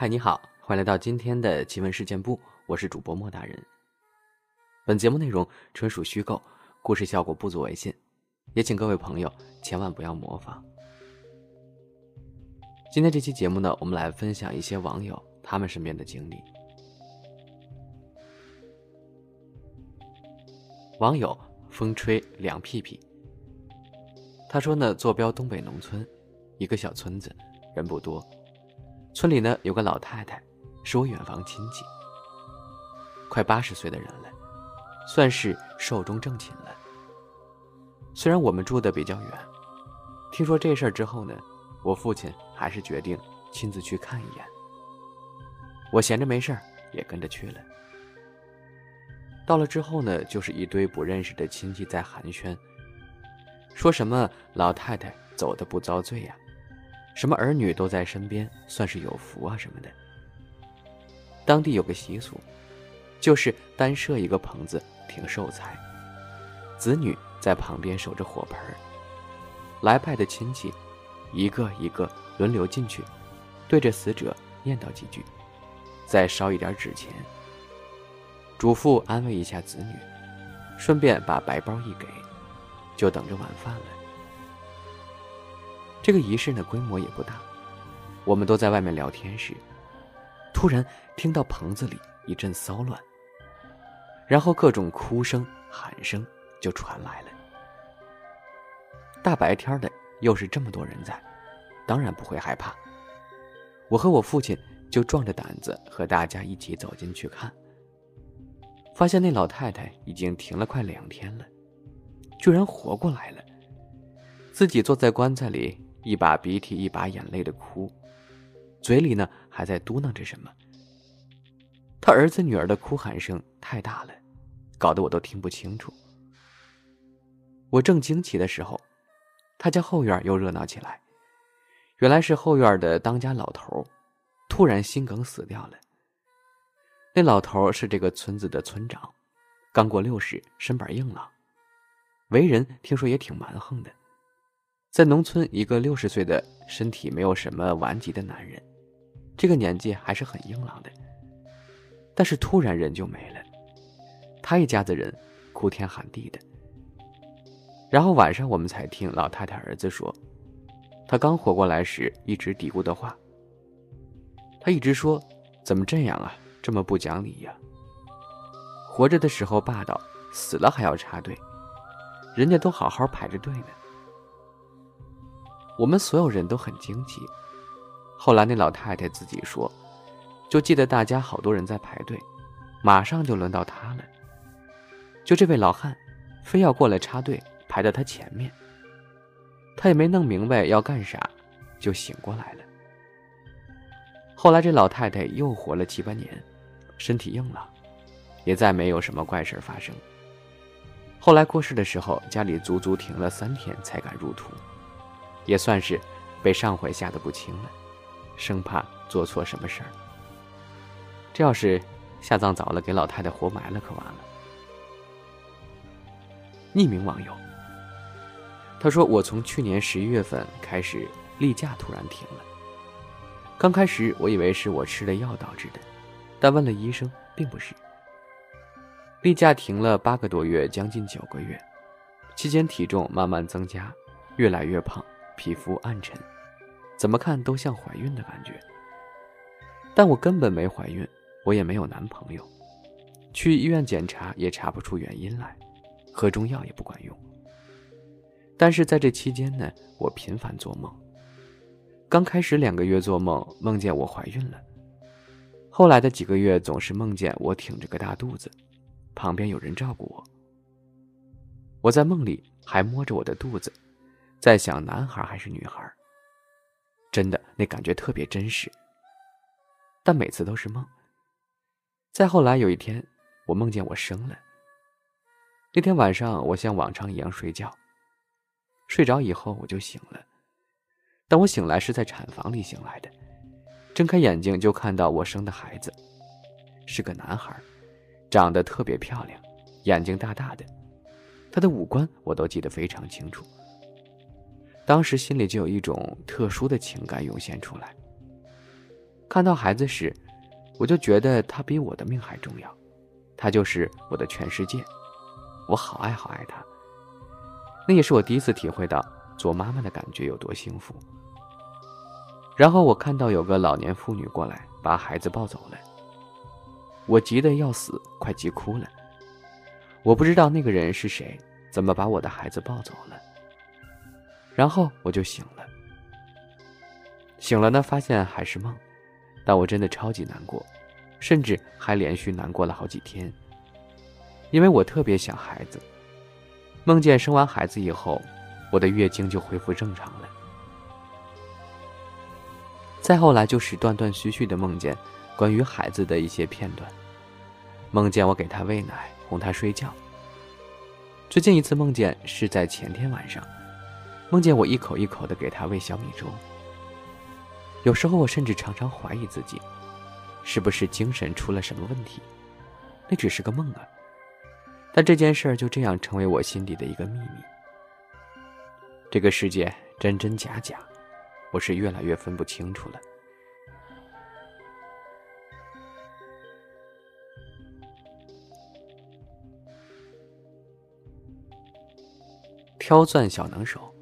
嗨，你好，欢迎来到今天的奇闻事件部，我是主播莫大人。本节目内容纯属虚构，故事效果不足为信，也请各位朋友千万不要模仿。今天这期节目呢，我们来分享一些网友他们身边的经历。网友风吹凉屁屁，他说呢，坐标东北农村，一个小村子，人不多。村里呢有个老太太，是我远房亲戚，快八十岁的人了，算是寿终正寝了。虽然我们住的比较远，听说这事儿之后呢，我父亲还是决定亲自去看一眼。我闲着没事儿，也跟着去了。到了之后呢，就是一堆不认识的亲戚在寒暄，说什么老太太走的不遭罪呀。什么儿女都在身边，算是有福啊什么的。当地有个习俗，就是单设一个棚子停寿材，子女在旁边守着火盆来拜的亲戚，一个一个轮流进去，对着死者念叨几句，再烧一点纸钱，嘱咐安慰一下子女，顺便把白包一给，就等着晚饭了。这个仪式呢，规模也不大。我们都在外面聊天时，突然听到棚子里一阵骚乱，然后各种哭声、喊声就传来了。大白天的，又是这么多人在，当然不会害怕。我和我父亲就壮着胆子和大家一起走进去看，发现那老太太已经停了快两天了，居然活过来了，自己坐在棺材里。一把鼻涕一把眼泪的哭，嘴里呢还在嘟囔着什么。他儿子女儿的哭喊声太大了，搞得我都听不清楚。我正惊奇的时候，他家后院又热闹起来。原来是后院的当家老头，突然心梗死掉了。那老头是这个村子的村长，刚过六十，身板硬朗，为人听说也挺蛮横的。在农村，一个六十岁的身体没有什么顽疾的男人，这个年纪还是很硬朗的。但是突然人就没了，他一家子人哭天喊地的。然后晚上我们才听老太太儿子说，他刚活过来时一直嘀咕的话。他一直说：“怎么这样啊，这么不讲理呀！活着的时候霸道，死了还要插队，人家都好好排着队呢。”我们所有人都很惊奇。后来那老太太自己说，就记得大家好多人在排队，马上就轮到她了。就这位老汉，非要过来插队，排在他前面。他也没弄明白要干啥，就醒过来了。后来这老太太又活了七八年，身体硬朗，也再没有什么怪事发生。后来过世的时候，家里足足停了三天才敢入土。也算是被上回吓得不轻了，生怕做错什么事儿。这要是下葬早了，给老太太活埋了，可完了。匿名网友，他说：“我从去年十一月份开始例假突然停了。刚开始我以为是我吃了药导致的，但问了医生，并不是。例假停了八个多月，将近九个月，期间体重慢慢增加，越来越胖。”皮肤暗沉，怎么看都像怀孕的感觉。但我根本没怀孕，我也没有男朋友，去医院检查也查不出原因来，喝中药也不管用。但是在这期间呢，我频繁做梦。刚开始两个月做梦，梦见我怀孕了；后来的几个月总是梦见我挺着个大肚子，旁边有人照顾我。我在梦里还摸着我的肚子。在想男孩还是女孩，真的那感觉特别真实。但每次都是梦。再后来有一天，我梦见我生了。那天晚上，我像往常一样睡觉，睡着以后我就醒了。当我醒来是在产房里醒来的，睁开眼睛就看到我生的孩子，是个男孩，长得特别漂亮，眼睛大大的，他的五官我都记得非常清楚。当时心里就有一种特殊的情感涌现出来。看到孩子时，我就觉得他比我的命还重要，他就是我的全世界，我好爱好爱他。那也是我第一次体会到做妈妈的感觉有多幸福。然后我看到有个老年妇女过来把孩子抱走了，我急得要死，快急哭了。我不知道那个人是谁，怎么把我的孩子抱走了。然后我就醒了，醒了呢，发现还是梦，但我真的超级难过，甚至还连续难过了好几天，因为我特别想孩子。梦见生完孩子以后，我的月经就恢复正常了。再后来就是断断续续的梦见关于孩子的一些片段，梦见我给他喂奶、哄他睡觉。最近一次梦见是在前天晚上。梦见我一口一口的给他喂小米粥，有时候我甚至常常怀疑自己，是不是精神出了什么问题？那只是个梦啊！但这件事儿就这样成为我心底的一个秘密。这个世界真真假假，我是越来越分不清楚了。挑钻小能手。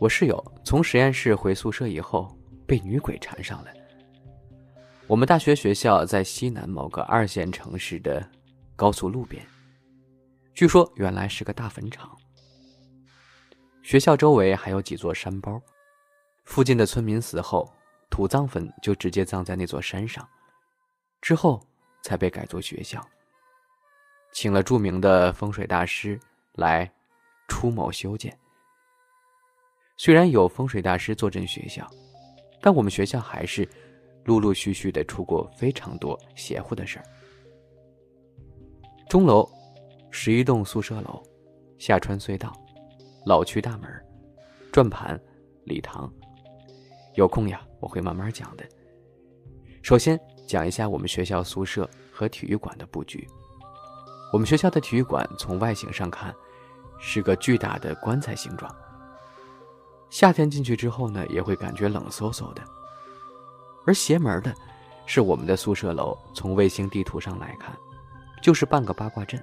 我室友从实验室回宿舍以后，被女鬼缠上了。我们大学学校在西南某个二线城市的高速路边，据说原来是个大坟场。学校周围还有几座山包，附近的村民死后土葬坟就直接葬在那座山上，之后才被改作学校，请了著名的风水大师来出谋修建。虽然有风水大师坐镇学校，但我们学校还是陆陆续续的出过非常多邪乎的事儿。钟楼、十一栋宿舍楼、下穿隧道、老区大门、转盘、礼堂，有空呀，我会慢慢讲的。首先讲一下我们学校宿舍和体育馆的布局。我们学校的体育馆从外形上看，是个巨大的棺材形状。夏天进去之后呢，也会感觉冷飕飕的。而邪门的，是我们的宿舍楼，从卫星地图上来看，就是半个八卦阵，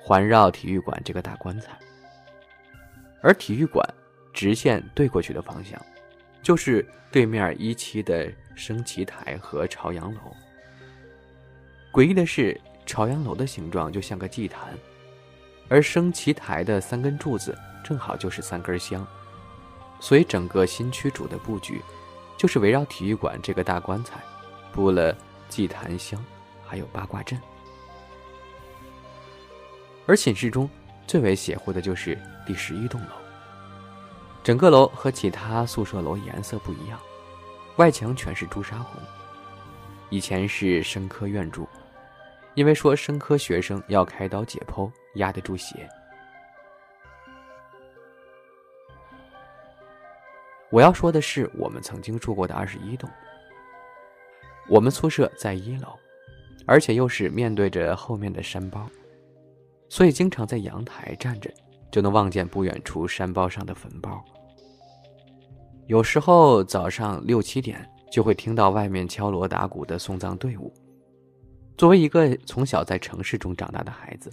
环绕体育馆这个大棺材。而体育馆直线对过去的方向，就是对面一期的升旗台和朝阳楼。诡异的是，朝阳楼的形状就像个祭坛，而升旗台的三根柱子正好就是三根香。所以，整个新区主的布局，就是围绕体育馆这个大棺材，布了祭坛香，还有八卦阵。而寝室中最为邪乎的就是第十一栋楼，整个楼和其他宿舍楼颜色不一样，外墙全是朱砂红。以前是生科院住，因为说生科学生要开刀解剖，压得住血。我要说的是，我们曾经住过的二十一栋。我们宿舍在一楼，而且又是面对着后面的山包，所以经常在阳台站着，就能望见不远处山包上的坟包。有时候早上六七点就会听到外面敲锣打鼓的送葬队伍。作为一个从小在城市中长大的孩子，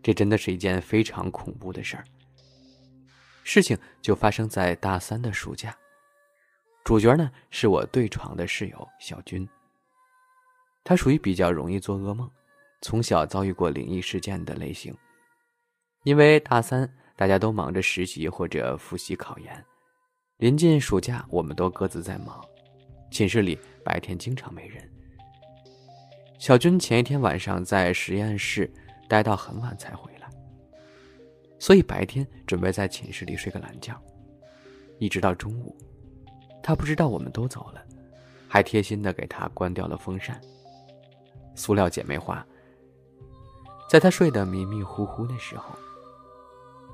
这真的是一件非常恐怖的事儿。事情就发生在大三的暑假，主角呢是我对床的室友小军。他属于比较容易做噩梦，从小遭遇过灵异事件的类型。因为大三大家都忙着实习或者复习考研，临近暑假，我们都各自在忙，寝室里白天经常没人。小军前一天晚上在实验室待到很晚才回。所以白天准备在寝室里睡个懒觉，一直到中午，他不知道我们都走了，还贴心的给他关掉了风扇。塑料姐妹花。在他睡得迷迷糊糊的时候，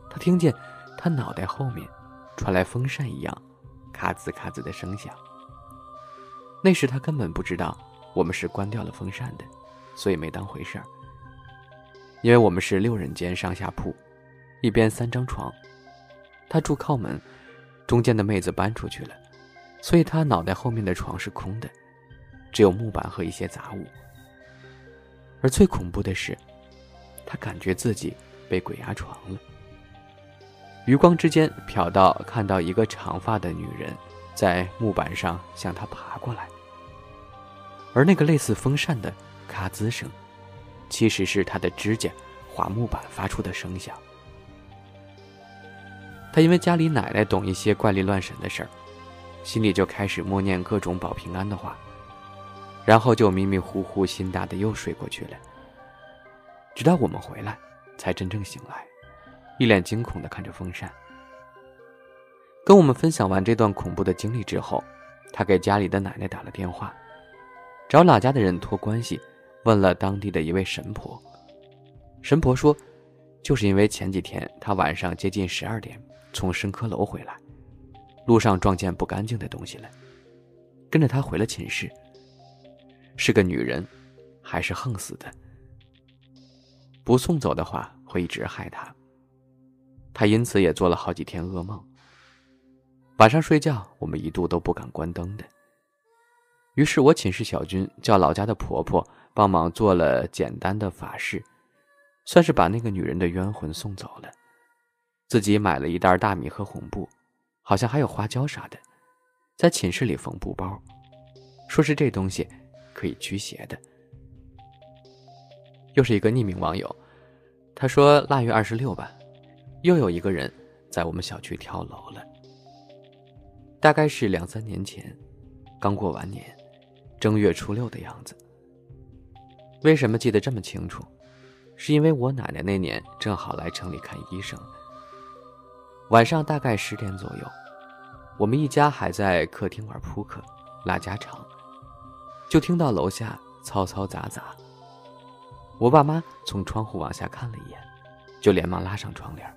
他听见他脑袋后面传来风扇一样咔吱咔吱的声响。那时他根本不知道我们是关掉了风扇的，所以没当回事儿。因为我们是六人间上下铺。一边三张床，他住靠门，中间的妹子搬出去了，所以他脑袋后面的床是空的，只有木板和一些杂物。而最恐怖的是，他感觉自己被鬼压床了。余光之间瞟到看到一个长发的女人在木板上向他爬过来，而那个类似风扇的咔吱声，其实是他的指甲划木板发出的声响。他因为家里奶奶懂一些怪力乱神的事儿。心里就开始默念各种保平安的话，然后就迷迷糊糊、心大的又睡过去了。直到我们回来，才真正醒来，一脸惊恐的看着风扇。跟我们分享完这段恐怖的经历之后，他给家里的奶奶打了电话，找老家的人托关系，问了当地的一位神婆。神婆说，就是因为前几天他晚上接近十二点从深科楼回来。路上撞见不干净的东西了，跟着他回了寝室。是个女人，还是横死的？不送走的话，会一直害他。他因此也做了好几天噩梦。晚上睡觉，我们一度都不敢关灯的。于是我寝室小军叫老家的婆婆帮忙做了简单的法事，算是把那个女人的冤魂送走了。自己买了一袋大米和红布。好像还有花椒啥的，在寝室里缝布包，说是这东西可以驱邪的。又是一个匿名网友，他说腊月二十六吧，又有一个人在我们小区跳楼了。大概是两三年前，刚过完年，正月初六的样子。为什么记得这么清楚？是因为我奶奶那年正好来城里看医生。晚上大概十点左右，我们一家还在客厅玩扑克、拉家常，就听到楼下嘈嘈杂杂。我爸妈从窗户往下看了一眼，就连忙拉上窗帘，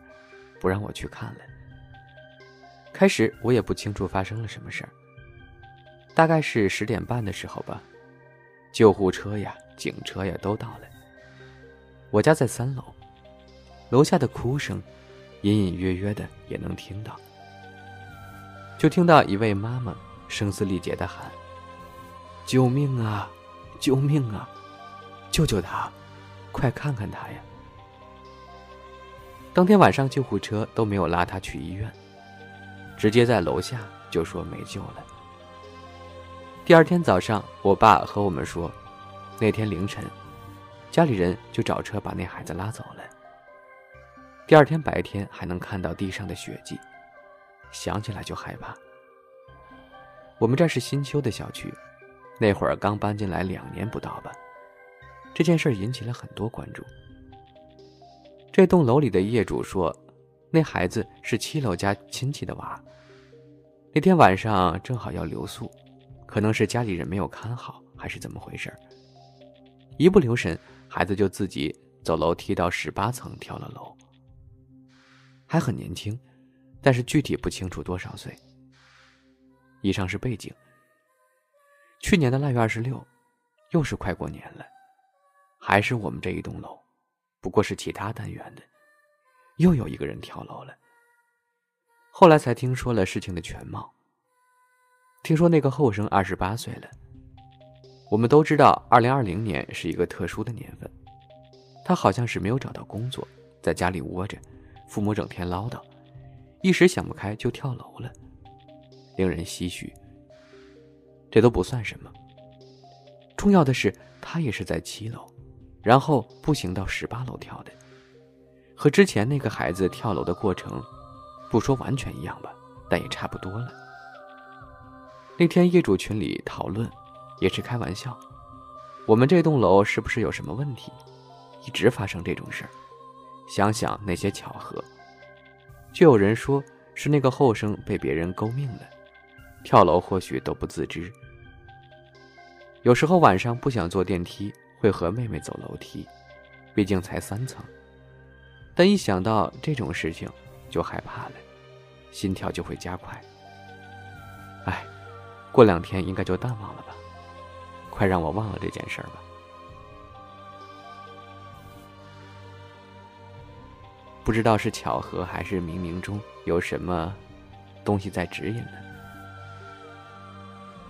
不让我去看了。开始我也不清楚发生了什么事儿。大概是十点半的时候吧，救护车呀、警车呀都到了。我家在三楼，楼下的哭声。隐隐约约的也能听到，就听到一位妈妈声嘶力竭的喊：“救命啊！救命啊！救救他！快看看他呀！”当天晚上救护车都没有拉他去医院，直接在楼下就说没救了。第二天早上，我爸和我们说，那天凌晨，家里人就找车把那孩子拉走了。第二天白天还能看到地上的血迹，想起来就害怕。我们这是新修的小区，那会儿刚搬进来两年不到吧。这件事引起了很多关注。这栋楼里的业主说，那孩子是七楼家亲戚的娃。那天晚上正好要留宿，可能是家里人没有看好，还是怎么回事一不留神，孩子就自己走楼梯到十八层跳了楼。还很年轻，但是具体不清楚多少岁。以上是背景。去年的腊月二十六，又是快过年了，还是我们这一栋楼，不过是其他单元的，又有一个人跳楼了。后来才听说了事情的全貌。听说那个后生二十八岁了。我们都知道，二零二零年是一个特殊的年份，他好像是没有找到工作，在家里窝着。父母整天唠叨，一时想不开就跳楼了，令人唏嘘。这都不算什么，重要的是他也是在七楼，然后步行到十八楼跳的，和之前那个孩子跳楼的过程，不说完全一样吧，但也差不多了。那天业主群里讨论，也是开玩笑，我们这栋楼是不是有什么问题，一直发生这种事儿。想想那些巧合，就有人说是那个后生被别人勾命了，跳楼或许都不自知。有时候晚上不想坐电梯，会和妹妹走楼梯，毕竟才三层。但一想到这种事情，就害怕了，心跳就会加快。哎，过两天应该就淡忘了吧，快让我忘了这件事儿吧。不知道是巧合还是冥冥中有什么东西在指引呢？